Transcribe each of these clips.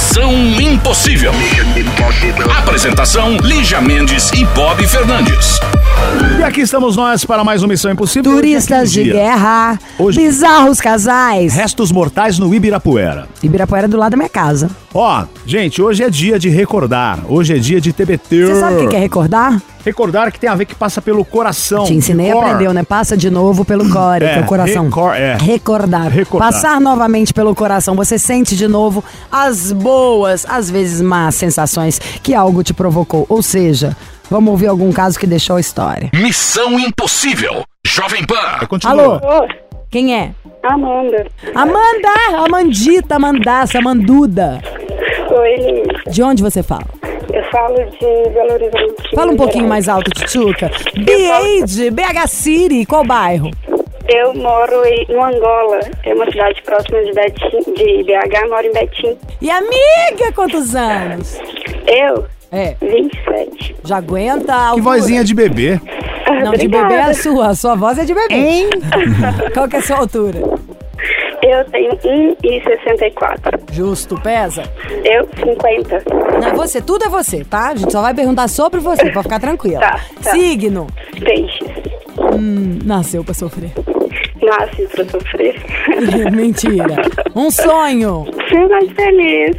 Missão Impossível. Apresentação: Lígia Mendes e Bob Fernandes. E aqui estamos nós para mais uma Missão Impossível. Turistas de guerra, Hoje- bizarros casais. Restos mortais no Ibirapuera. Ibirapuera é do lado da minha casa. Ó, gente, hoje é dia de recordar. Hoje é dia de TBT. Você sabe o que é recordar? Recordar que tem a ver que passa pelo coração. Te ensinei, Cor. aprendeu, né? Passa de novo pelo core, É, teu coração. recor- é. Recordar. Recordar. Passar novamente pelo coração. Você sente de novo as boas, às vezes más sensações que algo te provocou. Ou seja, vamos ouvir algum caso que deixou a história. Missão Impossível. Jovem Pan. Continua. Alô? Quem é? Amanda. Amanda! Amandita, Amandaça, Amanduda. Oi. De onde você fala? Eu falo de Belo Horizonte. Fala um pouquinho mais alto, Tchutchuca. B.A.D., BH City, qual bairro? Eu moro em, no Angola. É uma cidade próxima de, Betim, de BH, moro em Betim. E amiga, quantos anos? Eu, É, 27. já aguenta Que vozinha de bebê. Não, de Obrigada. bebê é a sua, a sua voz é de bebê. Hein? Qual que é a sua altura? Eu tenho 1,64. Justo, pesa. Eu, 50. Não é você, tudo é você, tá? A gente só vai perguntar sobre você, pra ficar tranquila. Tá, tá. Signo. Peixes. Hum, nasceu pra sofrer. Nasce pra sofrer. Mentira. Um sonho. Ser mais feliz.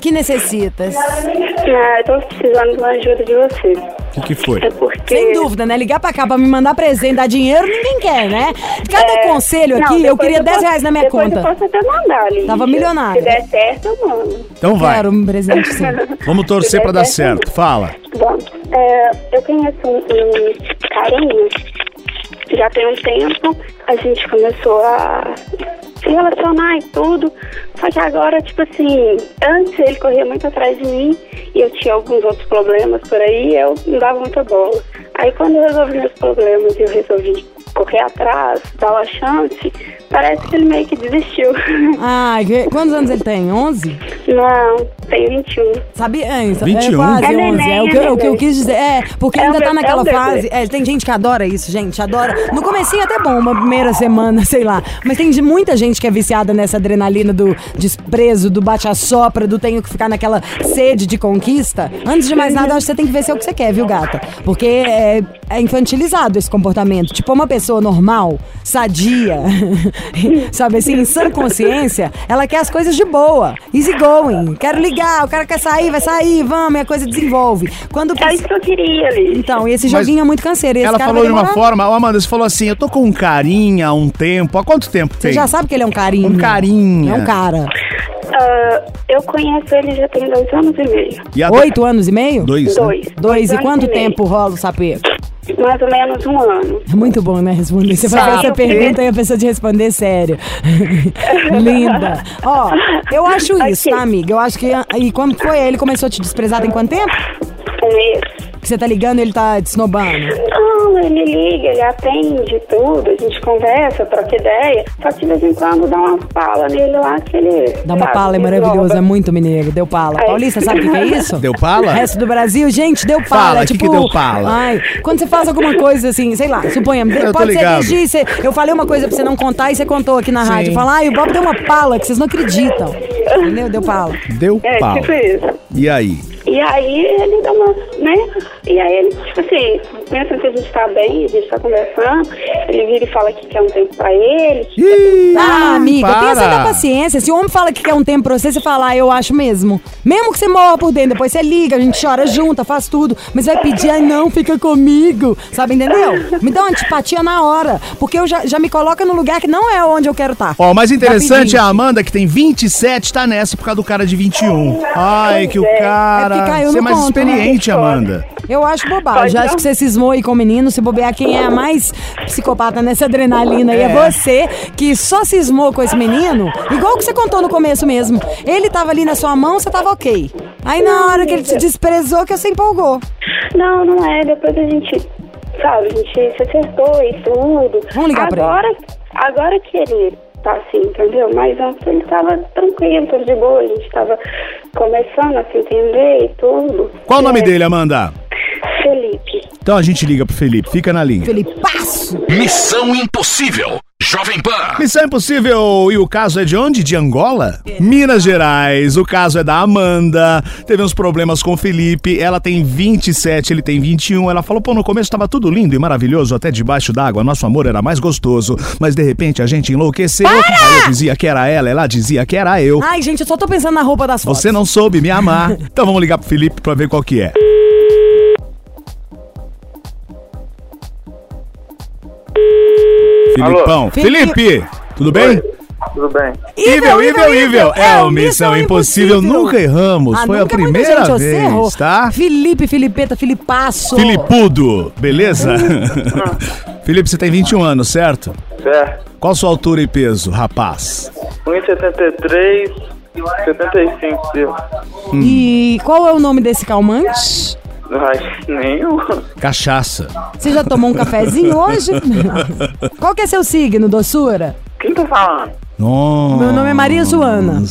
Que necessitas? ah, tô precisando de uma ajuda de você. O que foi? É porque... Sem dúvida, né? Ligar pra cá pra me mandar presente, dar dinheiro, ninguém quer, né? Cada É, conselho não, aqui, eu depois queria 10 posso- reais na minha conta. eu posso até mandar, Lígia. Tava milionária. Se der certo, eu mando. Então vai. Quero um presente sim. Vamos torcer pra dar certo. Fala. Bom, é, eu conheço um, um carinha, já tem um tempo, a gente começou a se relacionar e tudo, só que agora, tipo assim, antes ele corria muito atrás de mim e eu tinha alguns outros problemas por aí eu não dava muita bola. Aí quando eu resolvi meus problemas eu resolvi correr atrás, dar uma chance, parece que ele meio que desistiu. Ai, que- quantos anos ele tem? 11? não, tem 21. Sabia? É, isso- 21? É quase É 11. neném, É o que, é o que eu quis dizer. É, porque É ainda tá naquela é fase. É, tem gente que adora isso, gente. Adora. No comecinho até bom, uma primeira semana, sei lá. Mas tem de- muita gente que é viciada nessa adrenalina do desprezo, do bate-a-sopra, do tenho que ficar naquela sede de conquista. Antes de mais nada, eu acho que você tem que ver se é o que você quer, viu, gata? Porque é, é infantilizado esse comportamento. Tipo, uma pessoa normal, sadia, sabe assim, em sã consciência, ela quer as coisas de boa. Easy going. Quero ligar, o cara quer sair, vai sair, vamos, e a coisa desenvolve. Quando É isso que eu queria, Liz. então, e esse Mas joguinho é muito canseiro. Esse Ela cara falou de uma forma. Ó, Amanda, você falou assim: eu tô com um carinha há um tempo. Há quanto tempo Você tem? já sabe que ele é um carinho. Um carinha. É um cara. Ah, eu conheço ele já tem dois anos e meio. E Oito anos e meio? Dois. né? Dois. Dois. E anos quanto meio. tempo rola o sapeco? Mais ou menos um ano. É muito bom, né? Responder. Você faz essa pergunta e a pessoa te responder sério. Linda. Ó, eu acho isso, tá, amiga? Eu acho que. E quando foi? Ele começou a te desprezar tem quanto tempo? Um mês. Que você tá ligando e ele tá te snobando? Não, ele liga, ele atende tudo, a gente conversa, troca ideia. Só que de vez em quando dá uma pala nele lá que ele. Dá uma sabe, pala, é maravilhoso, é muito mineiro. Deu pala. Aí. Paulista, sabe o que que é isso? Deu pala? O resto do Brasil, gente, deu pala. Fala, é que tipo, que deu pala? Ai, quando você faz alguma coisa assim, sei lá, suponhamos, Eu pode ser você, eu falei uma coisa pra você não contar e você contou aqui na Sim. rádio. Falar, ai, o Bob deu uma pala que vocês não acreditam. Entendeu? Deu pala. Deu É, pau. tipo isso. E aí? E aí ele dá uma, né? E aí ele, tipo assim, pensa que a gente tá bem, a gente tá conversando, ele vira e fala que quer um tempo pra ele. que Ih, Ah, amiga, para. tenha essa paciência. Se o homem fala que quer um tempo pra você, você fala, ah, eu acho mesmo. Mesmo que você morra por dentro, depois você liga, a gente chora junto, faz tudo. Mas vai pedir, ai não, fica comigo. Sabe, entendeu? Me dá uma antipatia na hora. Porque eu já, já me coloca no lugar que não é onde eu quero estar. Ó, o mais interessante é a. Amanda, que tem 27, tá nessa por causa do cara de 21. Ai, que o É. cara. Porque caiu Você é no mais conto, né? experiente, Amanda. Eu acho bobagem. Pode Acho que você cismou aí com o menino. Se bobear, quem é a mais psicopata nessa adrenalina aí é. É. você, que só cismou com esse menino, igual que você contou no começo mesmo. Ele tava ali na sua mão, você tava ok. Aí na hora que ele te desprezou, que você empolgou. Não, não é. Depois a gente, sabe, a gente se acertou e tudo. Vamos ligar pra agora, Agora que ele tá assim, entendeu? Mas antes ele tava tranquilo, tudo de boa. A gente tava começando a se entender e tudo. Qual o nome É, dele, Amanda? Felipe. Então a gente liga pro Felipe, fica na linha. Felipe, passo! Missão Impossível. Jovem Pan. Missão Impossível, e o caso é de onde? De Angola? Minas Gerais, o caso é da Amanda, teve uns problemas com o Felipe, ela tem 27, ele tem 21, ela falou, pô, no começo tava tudo lindo e maravilhoso, até debaixo d'água, nosso amor era mais gostoso, mas de repente a gente enlouqueceu, aí eu dizia que era ela, ela dizia que era eu. Ai, gente, eu só tô pensando na roupa das fotos. Você não soube me amar. Então vamos ligar pro Felipe pra ver qual que é. Filipão. Alô? Felipe, tudo bem? Tudo bem? Ível, ível, ível. É o Missão Impossível. Nunca erramos. Ah, Foi a nunca muita primeira gente, você errou. vez, tá? Felipe, Filipeta, Filipaço. Filipudo, beleza? Felipe, você tem 21 anos, certo? Certo. Qual sua altura e peso, rapaz? 1,73, 75, viu? E qual é o nome desse calmante? Ai, nenhum. Cachaça. Você já tomou um cafezinho hoje? qual que é seu signo, doçura? Quem tá falando? Nossa. Meu nome é Maria Joana.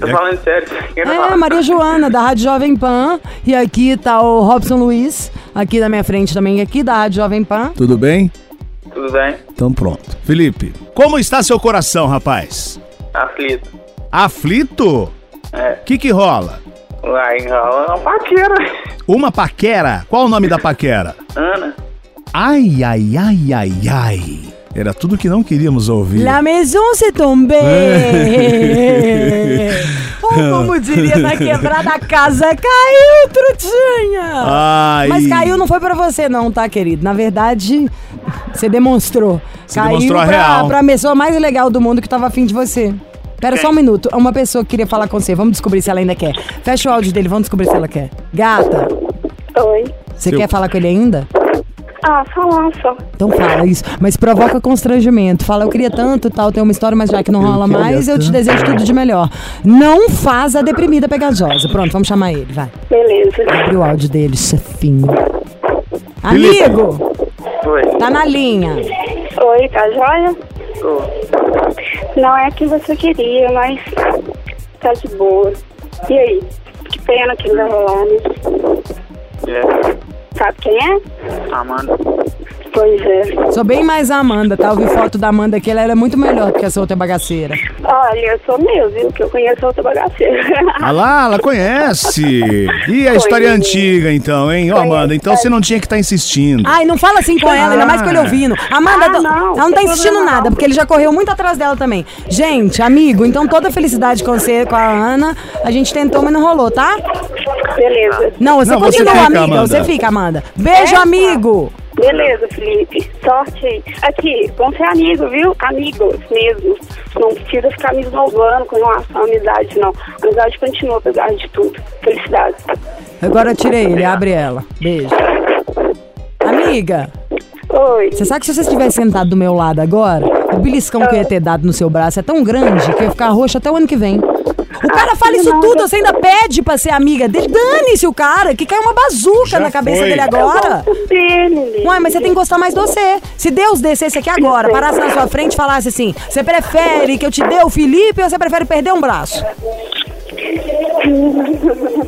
Tô falando sério. Quem tá É, falando? Maria Joana, da Rádio Jovem Pan. E aqui tá o Robson Luiz, aqui na minha frente também, aqui da Rádio Jovem Pan. Tudo bem? Tudo bem? Então pronto. Felipe, como está seu coração, rapaz? Aflito. Aflito? É. O que que rola? Lá enrola uma paquera. Uma paquera? Qual o nome da paquera? Ana. Ai, ai, ai, ai, ai. Era tudo que não queríamos ouvir. La maison se tombe. Ou como diria na quebrada, a casa caiu, trutinha. Ai. Mas caiu não foi pra você não, tá, querido? Na verdade, você demonstrou. Você caiu demonstrou a pra, real. pra pessoa mais legal do mundo que tava afim de você. Pera só um minuto. Uma pessoa que queria falar com você. Vamos descobrir se ela ainda quer. Fecha o áudio dele, vamos descobrir se ela quer. Gata, Oi. você Seu- quer falar com ele ainda? Ah, falar só. Então fala isso. Mas provoca constrangimento. Fala, eu queria tanto tal, tem uma história, mas já que não rola queria mais, eu te tanto. desejo tudo de melhor. Não faz a deprimida pegajosa. Pronto, vamos chamar ele, vai. Beleza. Abre o áudio dele, chefinho. Felipe. Amigo, Oi. tá na linha. Oi, tá joia? Tô. Não é que você queria, mas tá de boa. E aí? Que pena que não vai rolar, né? É. Sabe quem é? Amanda. Pois é. Sou bem mais a Amanda, tá? Eu vi foto da Amanda aqui, ela era muito melhor do que essa outra bagaceira. Olha, eu sou meu, viu? Que eu conheço outra bagaceira. Ah lá, ela conhece. E a história é antiga, então, hein? Ô, Amanda, então você não tinha que estar insistindo. Ai, não fala assim com ela, ainda mais com ele ouvindo. Amanda, Ah, não, não, ela não tá insistindo problema nada, não. porque ele já correu muito atrás dela também. Gente, amigo, então toda felicidade com você, com a Ana. A gente tentou, mas não rolou, tá? Beleza. Não, você Não, você continua, fica, amiga. Amanda. Você fica, Amanda. Beijo, É, amigo. Beleza, Felipe. Sorte aí. Aqui, vamos ser amigos, viu? Amigos mesmo. Não precisa ficar me esnobando com relação à amizade, não. A amizade continua, apesar de tudo. Felicidade. Agora tirei ele, abre ela. Beijo. Amiga, Oi. você sabe que se você estivesse sentado do meu lado agora, o beliscão que eu ia ter dado no seu braço é tão grande que eu ia ficar roxo até o ano que vem. O cara fala isso tudo, você ainda pede pra ser amiga dele. Dane-se o cara, que cai uma bazuca Já na cabeça foi. dele agora. Dele, Ué, mas você tem que gostar mais de você. Se Deus descesse aqui agora, parasse na sua frente e falasse assim: você prefere que eu te dê o Felipe ou você prefere perder um braço?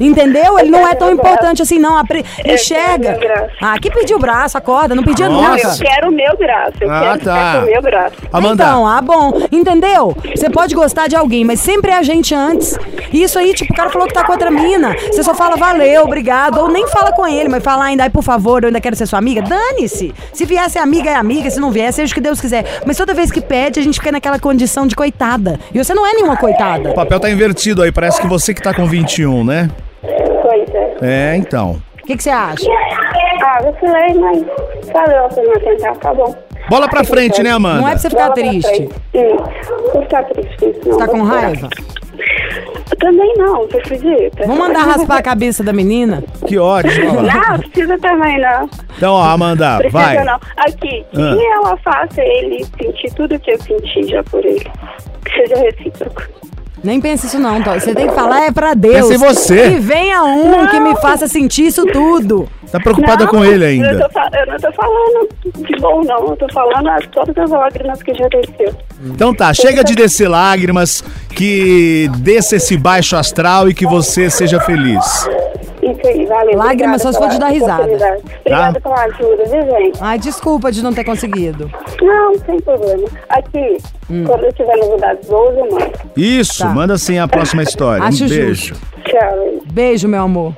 Entendeu? Ele não é tão importante assim, não. Apre- Enxerga. meu braço. Ah, que pediu o braço, acorda, não pedia nunca. Eu quero o meu braço. Eu Ah, quero tá. o meu braço. Amanda, Então, ah, bom. Entendeu? Você pode gostar de alguém, mas sempre é a gente antes. E isso aí, tipo, o cara falou que tá com outra mina. Você só fala valeu, obrigado. Ou nem fala com ele, mas fala ainda, ai, por favor, eu ainda quero ser sua amiga. Dane-se. Se vier ser amiga, é amiga. Se não vier, seja o que Deus quiser. Mas toda vez que pede, a gente fica naquela condição de coitada. E você não é nenhuma coitada. o papel tá invertido aí. Parece que você que tá com 21, né? Pois é. É, então. O que que você acha? Ah, vacilei, mas valeu a pena tentar, tá bom. Bola pra frente, né, Amanda? Não é pra você ficar Bola pra triste. frente. Hum, Não ficar triste com isso, não. Você tá com Vou raiva? Também não, você acredita? Vamos mandar raspar a cabeça da menina? Que ótimo. olha lá. Não, precisa também não. Então, ó, Amanda, Precisa vai. não. Aqui, Ah. que ela faça ele sentir tudo que eu senti já por ele. Que seja recíproco. Nem pensa isso não, Tó. Você tem que falar é pra Deus. Pensa em você. Que venha um que me faça sentir isso tudo. Tá preocupada Não, com ele Eu, ainda. tô fa- eu não tô falando de bom, não. Eu tô falando as, todas as lágrimas que já desceu. Então tá, chega de descer lágrimas, que desça esse baixo astral e que você seja feliz. Isso aí, valeu. Lágrima só se for de dar risada. Obrigada Tá. pela ajuda, viu, gente? Ai, desculpa de não ter conseguido. Não, sem problema. Aqui, Hum. quando eu tiver novidades boas, eu mando. Isso, Tá. manda sim a próxima história. Acho um justo. beijo. Tchau. Beijo, meu amor.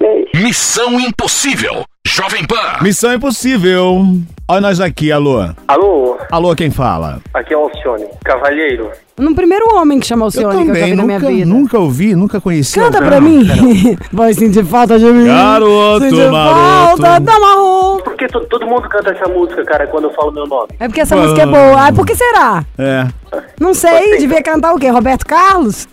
Beijo. Missão Impossível. Jovem Pan. Missão impossível. Olha nós aqui, alô. Alô, Alô, quem fala? aqui é o Alcione, cavalheiro. No primeiro homem que chama o Eu Cione que eu já também, vi na minha nunca, vida. nunca ouvi, nunca conheci. Canta alguém. pra mim. Vai sentir falta de mim. Garoto, sentir maroto. falta da marrom. Por que to- todo mundo canta essa música, cara, quando eu falo meu nome? É porque essa música é boa. Ai, por que será? É. Não sei, devia cantar o quê? Roberto Carlos?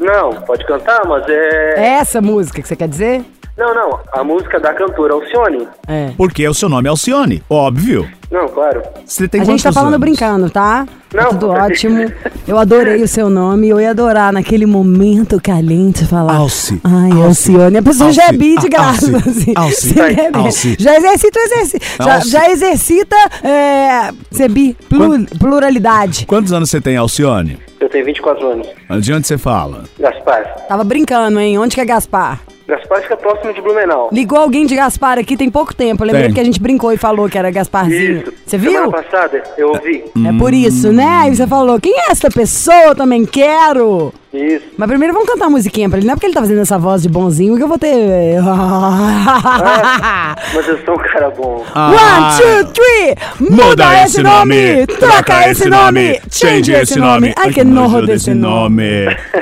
Não, pode cantar, mas é... É essa música que você quer dizer? Não, não, a música da cantora Alcione. É. Porque o seu nome é Alcione, óbvio. Não, claro. Você tem a gente tá falando anos? brincando, tá? Tá Não. tudo ótimo. Eu adorei o seu nome. Eu ia adorar naquele momento caliente falar. Alci. Ai, Alci. Alcione. A pessoa já é bi de graça. Alci. assim. É. Já exercita o exercício. Já, já exercita é, ser bi. Plur- pluralidade. Quantos anos você tem, Alcione? Eu tenho 24 anos. De onde você fala? Gaspar. Tava brincando, hein? Onde que é Gaspar? Gaspar fica próximo de Blumenau. Ligou alguém de Gaspar aqui tem pouco tempo. Tem. porque a gente brincou e falou que era Gasparzinho. Isso. Você viu? Semana passada, eu ouvi. É por isso, né? Aí você falou, quem é essa pessoa? Eu também quero. Isso. Mas primeiro vamos cantar uma musiquinha pra ele. Não é porque ele tá fazendo essa voz de bonzinho que eu vou ter. Ah, mas eu sou um cara bom. One, two, three! Muda esse nome! Troca esse nome! Change esse nome! Ai, que nojo desse nome!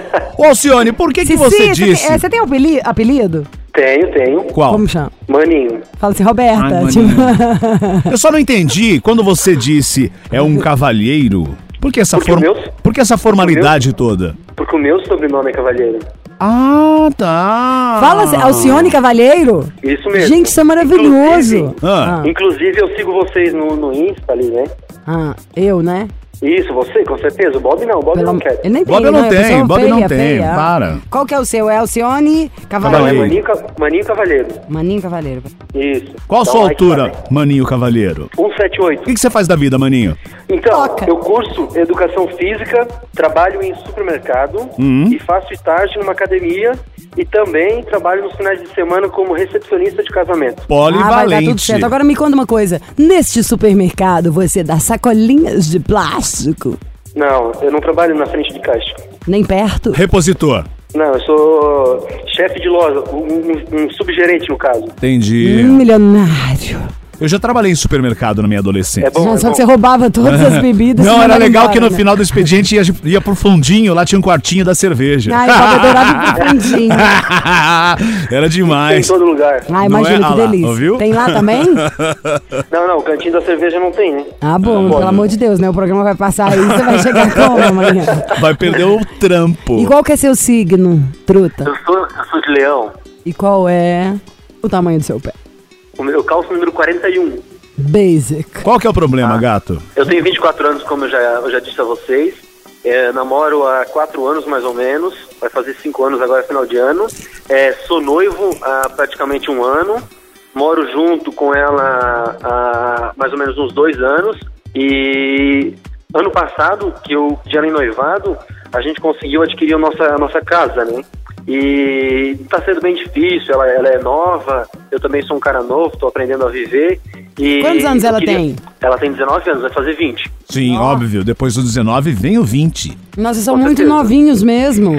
Ô, Alcione, por que, que você disse... Tem, é, você tem apeli- apelido? Tenho, tenho. Qual? Como chama? Maninho. Fala assim, Roberta. Ai, tipo- Eu só não entendi quando você disse é um cavalheiro. Por que essa, Porque form... o meu- por que essa formalidade toda? Porque o meu sobrenome é Cavalheiro. Ah, tá. Fala assim, Alcione Cavalheiro? Isso mesmo. Gente, isso é maravilhoso. Inclusive, Ah. inclusive, eu sigo vocês no, no Insta ali, né? Ah, eu, né? Isso, você, com certeza. O Bob não, o Bob Pelo- não quer. Ele nem Bob tem, não né? tem, Bob feia, não tem, feia. para. Qual que é o seu? É Alcione Não, é Cavaleiro. Maninho, Ca- Maninho Cavaleiro. Isso. Qual a Então, sua altura, tá? Maninho Cavaleiro? 178. O que, que você faz da vida, Maninho? Então, Toca. eu curso Educação Física, trabalho em supermercado Uhum. e faço estágio numa academia e também trabalho nos finais de semana como recepcionista de casamento. Ah, vai dar Polivalente. tudo certo. Agora me conta uma coisa. Neste supermercado você dá sacolinhas de plástico? Não, eu não trabalho na frente de caixa. Nem perto? Repositor. Não, eu sou chefe de loja, um, um- um subgerente no caso. Entendi. Um milionário. Eu já trabalhei em supermercado na minha adolescência. É bom, Já, é só bom. que você roubava todas as bebidas. Não, era legal embora, que no né? final do expediente ia, ia pro fundinho, lá tinha um quartinho da cerveja. Ai, adorava pro fundinho. era Tem em demais. todo lugar. Não imagina é? Ah que lá, delícia. ouviu? Tem lá também? Não, não, o cantinho da cerveja não tem, né? Ah, bom, Não pode. pelo amor de Deus, né? O programa vai passar aí, você vai chegar como amanhã? Vai perder o trampo. E qual que é seu signo, truta? Eu sou, eu sou de leão. E qual é o tamanho do seu pé? O meu calço número 41. Basic. Qual que é o problema, gato? Eu tenho 24 anos, como eu já, eu já disse a vocês. É, namoro há 4 anos, mais ou menos. Vai fazer 5 anos agora, final de ano. É, sou noivo há praticamente um ano. Moro junto com ela há mais ou menos uns dois anos. E ano passado, que eu já em noivado, a gente conseguiu adquirir a nossa, a nossa casa, né? E tá sendo bem difícil, ela, ela é nova, eu também sou um cara novo, tô aprendendo a viver. E Quantos anos ela tem? Ela tem 19 anos, vai fazer 20. Sim, óbvio. Depois do 19 vem o 20. Nossa, são Com muito certeza. novinhos mesmo.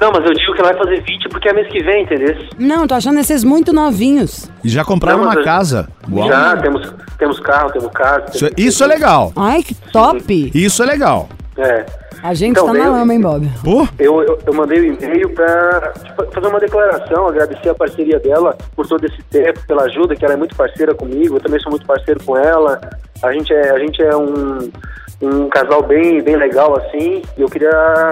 Não, mas eu digo que ela vai fazer 20 porque é mês que vem, entendeu? Não, tô achando esses muito novinhos. E já compraram Não, uma eu- casa. Uau. Já, temos, temos carro, temos casa. Isso, é- temos- isso é legal. Ai, que top! Isso é legal. É. A gente Então, tá na eu- lama, hein, Bob? Pô, Eu, eu, eu mandei o e-mail pra fazer uma declaração, agradecer a parceria dela por todo esse tempo, pela ajuda, que ela é muito parceira comigo, eu também sou muito parceiro com ela. A gente é, a gente é um, um casal bem, bem legal, assim, e eu queria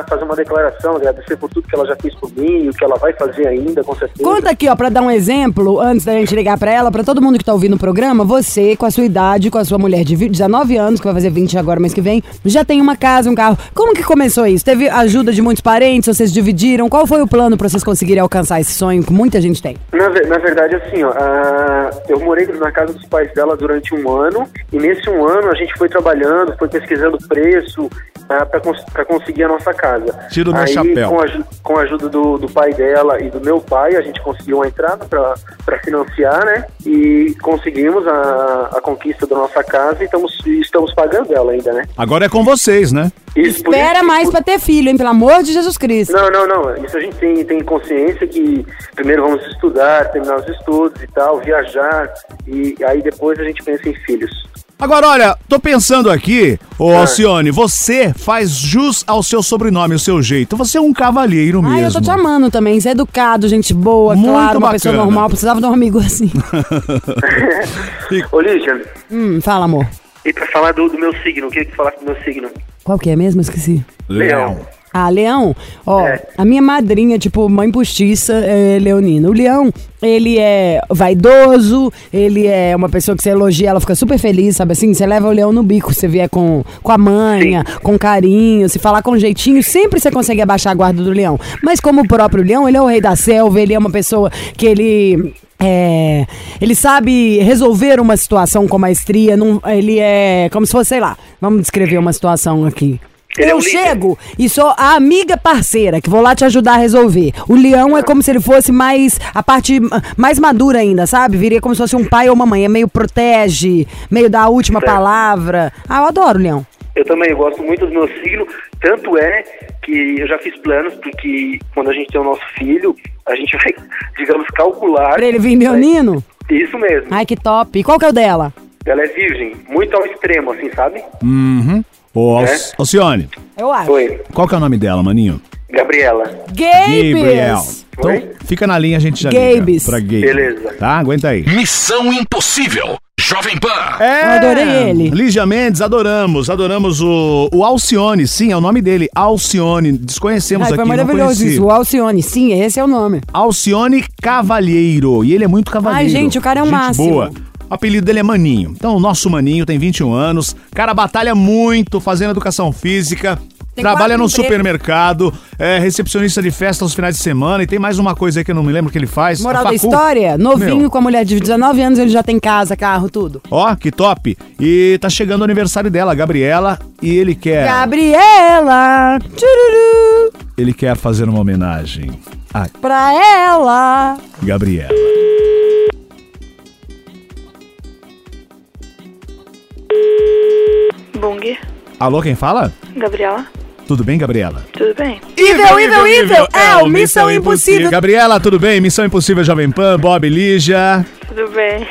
fazer uma declaração, agradecer por tudo que ela já fez por mim e o que ela vai fazer ainda, com certeza. Conta aqui, ó, pra dar um exemplo, antes da gente ligar pra ela, pra todo mundo que tá ouvindo o programa, você, com a sua idade, com a sua mulher de vi- 19 anos, que vai fazer 20 agora mês que vem, já tem uma casa, um carro. Como que começou isso? Teve ajuda de muitos parentes, vocês dividiram? Qual foi o plano pra vocês conseguirem alcançar esse sonho que muita gente tem? Na, na verdade, assim, ó, a- eu morei na casa dos pais dela durante um ano, e nesse um ano a gente foi trabalhando, foi pesquisando analisando o preço para conseguir a nossa casa. Tira o meu Aí, chapéu. Com a, com a ajuda do, do pai dela e do meu pai, a gente conseguiu uma entrada para financiar, né? E conseguimos a, a conquista da nossa casa e estamos, estamos pagando ela ainda, né? Agora é com vocês, né? Isso, Espera isso- mais pra ter filho, hein? Pelo amor de Jesus Cristo. Não, não, não. Isso a gente tem, tem consciência que primeiro vamos estudar, terminar os estudos e tal, viajar, e aí depois a gente pensa em filhos. Agora, olha, tô pensando aqui, ô Ah. Alcione, você faz jus ao seu sobrenome, o seu jeito. Você é um cavalheiro mesmo. Ai, eu tô te amando também. Você é educado, gente boa, Muito claro, uma pessoa bacana. normal. Precisava de um amigo assim. Ô, Lígia, hum, fala, amor. e pra falar do, do meu signo, o que que falasse do meu signo? Qual que é mesmo? Esqueci. Leão. Ah, Leão, ó, É. a minha madrinha, tipo, mãe postiça, é leonina. O Leão, ele é vaidoso, ele é uma pessoa que você elogia, ela fica super feliz, sabe assim? Você leva o leão no bico, você vier com, com a manha, com carinho, se falar com jeitinho, sempre você consegue abaixar a guarda do leão. Mas como o próprio leão, ele é o rei da selva, ele é uma pessoa que ele... É, ele sabe resolver uma situação com maestria, não, ele é como se fosse, sei lá, vamos descrever uma situação aqui. Ele é Eu líder. chego e sou a amiga parceira que vou lá te ajudar a resolver. O leão é como se ele fosse mais a parte mais madura ainda, sabe? Viria como se fosse um pai ou uma mãe, é meio protege, meio da última Certo. palavra. Ah, eu adoro o leão. Eu também gosto muito do meu signo, tanto é que eu já fiz planos, porque quando a gente tem o nosso filho, a gente vai, digamos, calcular... Pra ele vir leonino? Isso mesmo. Ai, que top. E qual que é o dela? Ela é virgem, muito ao extremo, assim, sabe? Uhum. Ô, Al É? Alcione, Eu acho. Oi, qual que é o nome dela, maninho? Gabriela. Gabriel. Gabes. Então, Oi? fica na linha, a gente já Gabes. liga pra Gabe. Beleza. Tá? Aguenta aí. Missão Impossível. Jovem Pan. É, Eu adorei ele. Lígia Mendes, adoramos, adoramos o, o Alcione, sim, é o nome dele, Alcione, desconhecemos Ai, aqui, foi não maravilhoso conheci. isso. O Alcione. Sim, esse é o nome. Alcione Cavalheiro, e ele é muito cavalheiro. Ai, gente, o cara é o Gente máximo. boa. O apelido dele é Maninho. Então, o nosso Maninho tem 21 anos, cara batalha muito fazendo educação física, Tem trabalha empregos. supermercado, é recepcionista de festa aos finais de semana, e tem mais uma coisa aí que eu não me lembro que ele faz. Moral A da facu. história, novinho Meu. com a mulher de 19 anos, ele já tem casa, carro, tudo. Ó, que top. E tá chegando o aniversário dela, Gabriela, e ele quer... Gabriela, tchururu, Ele quer fazer uma homenagem a pra ela. Gabriela. Bung, Alô, quem fala? Gabriela, Tudo bem, Gabriela? tudo bem? Evil, evil, evil, é o Missão Impossível. Gabriela, tudo bem? Missão Impossível Jovem Pan, Bob e Lígia. Tudo bem.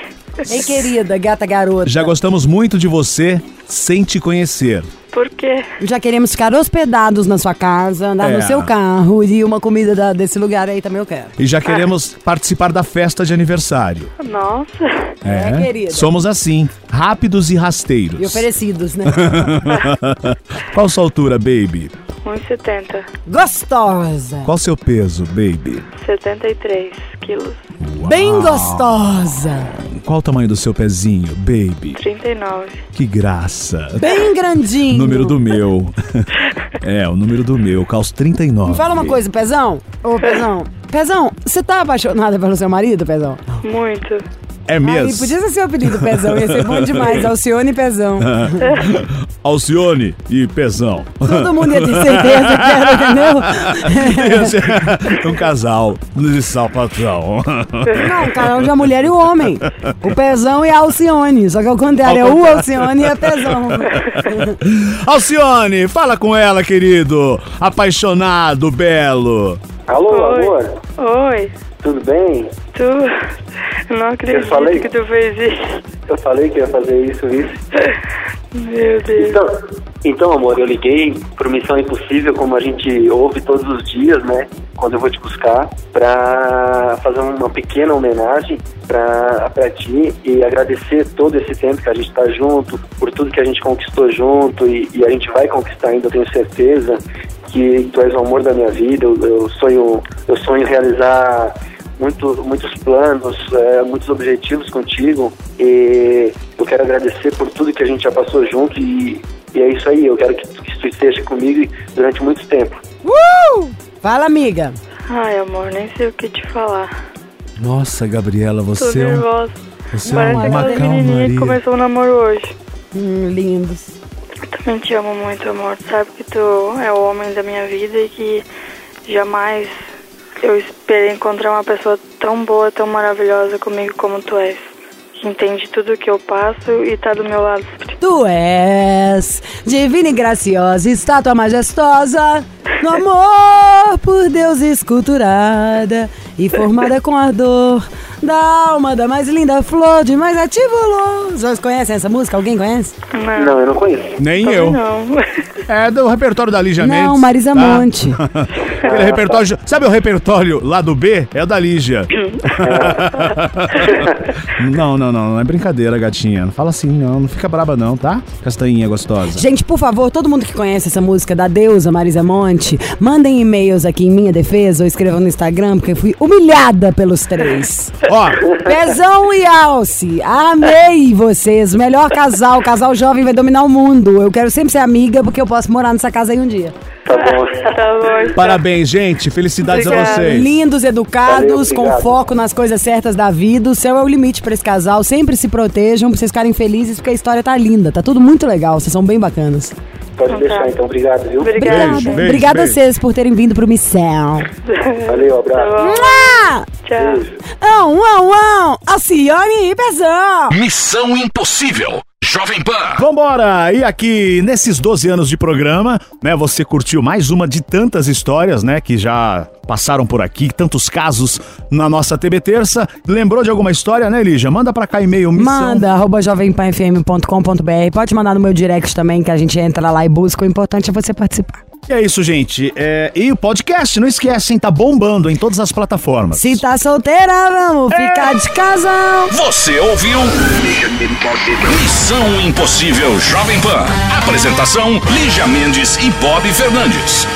Ei, querida, gata garota. Já gostamos muito de você sem te conhecer. Por quê? Já queremos ficar hospedados na sua casa, andar É. no seu carro e uma comida da- desse lugar aí também eu quero. E já queremos participar da festa de aniversário. Nossa, É, querida. Somos assim, rápidos e rasteiros. E oferecidos, né? Qual sua altura, baby? 1,70, Gostosa. Qual seu peso, baby? 73 quilos, Bem gostosa. Qual o tamanho do seu pezinho, baby? 39. Que graça. Bem grandinho. Número do meu. é, o número do meu, calço 39. Me fala uma coisa, Pezão. Ô, Pezão. Pezão, você tá apaixonada pelo seu marido, Pezão? Muito. É mesmo? podia ser seu apelido, Pezão. Ia ser bom demais. Alcione e Pezão. Alcione e Pezão. Todo mundo ia ter certeza que era, entendeu? um casal de salpatão. Não, o canal de a mulher e o homem. O Pezão e a Alcione. Só que ao contrário, Ao é o. Alcione e a Pezão. Alcione, fala com ela, querido. Apaixonado, belo. Alô, Oi. amor, Oi, tudo bem? tu. Eu não acredito falei? que tu fez isso. Eu falei que ia fazer isso, isso. Meu Deus. Então, então, amor, eu liguei pro Missão Impossível, como a gente ouve todos os dias, né? Quando eu vou te buscar, pra fazer uma pequena homenagem pra, pra ti e agradecer todo esse tempo que a gente tá junto, por tudo que a gente conquistou junto e, e a gente vai conquistar ainda, eu tenho certeza que tu és o amor da minha vida, eu, eu sonho, eu sonho realizar muito, muitos planos, é, muitos objetivos contigo e eu quero agradecer por tudo que a gente já passou junto e, e é isso aí, eu quero que tu, que tu esteja comigo durante muito tempo. Uh! Fala, amiga. Ai, amor, nem sei o que te falar. Nossa, Gabriela, Tô você é um, nervosa. você é Parece uma aquela menininha que calmaria. começou o namoro hoje. Hum, lindos. Também te amo muito, amor. Sabe que tu é o homem da minha vida e que jamais eu esperei encontrar uma pessoa tão boa, tão maravilhosa comigo como tu és. Que entende tudo o que eu passo e tá do meu lado. Tu és divina e graciosa, estátua majestosa, no amor por Deus esculturada e formada com ardor da alma da mais linda flor de mais ativo luz. Vocês conhecem essa música? Alguém conhece? Não, Não, eu não conheço. Nem também eu. não. É do repertório da Lígia Mendes. Não, Marisa tá? Monte. Aquele repertório. Sabe o repertório lá do B? É o da Lígia. não, não, não. Não é brincadeira, gatinha. Não fala assim, não. Não fica braba, não, tá? Castanhinha gostosa. Gente, por favor, todo mundo que conhece essa música da deusa Marisa Monte, mandem e-mails aqui em minha defesa ou escrevam no Instagram, porque eu fui humilhada pelos três. Ó, Pezão e Alce, amei vocês. Melhor casal, casal jovem vai dominar o mundo. Eu quero sempre ser amiga porque eu posso morar nessa casa aí um dia. Tá bom. Tá bom. parabéns, gente. Felicidades a Obrigada. vocês. Lindos, educados, Valeu, com foco nas coisas certas da vida. O céu é o limite pra esse casal. Sempre se protejam pra vocês ficarem felizes, porque a história tá linda. Tá tudo muito legal. Vocês são bem bacanas. Pode deixar então, obrigado, viu? Obrigada. Beijo, beijo, Obrigada beijo. a vocês por terem vindo pro Missão. Valeu, abraço. Tá! Tchau. Ão, ão, ão! Alcione e Pezão! Missão Impossível. Jovem Pan. Vambora! E aqui, nesses 12 anos de programa, né, você curtiu mais uma de tantas histórias, né, que já passaram por aqui, tantos casos na nossa TB Terça. Lembrou de alguma história, né, Lígia? Manda pra cá e-mail, missão. Manda, arroba jovempanfm.com.br. Pode mandar no meu direct também, que a gente entra lá e busca. O importante é você participar. E é isso, gente. É, E o podcast, não esquecem, tá bombando em todas as plataformas. Se tá solteira, vamos ficar de casal. Você ouviu? Missão Impossível Jovem Pan. Apresentação: Lígia Mendes e Bob Fernandes.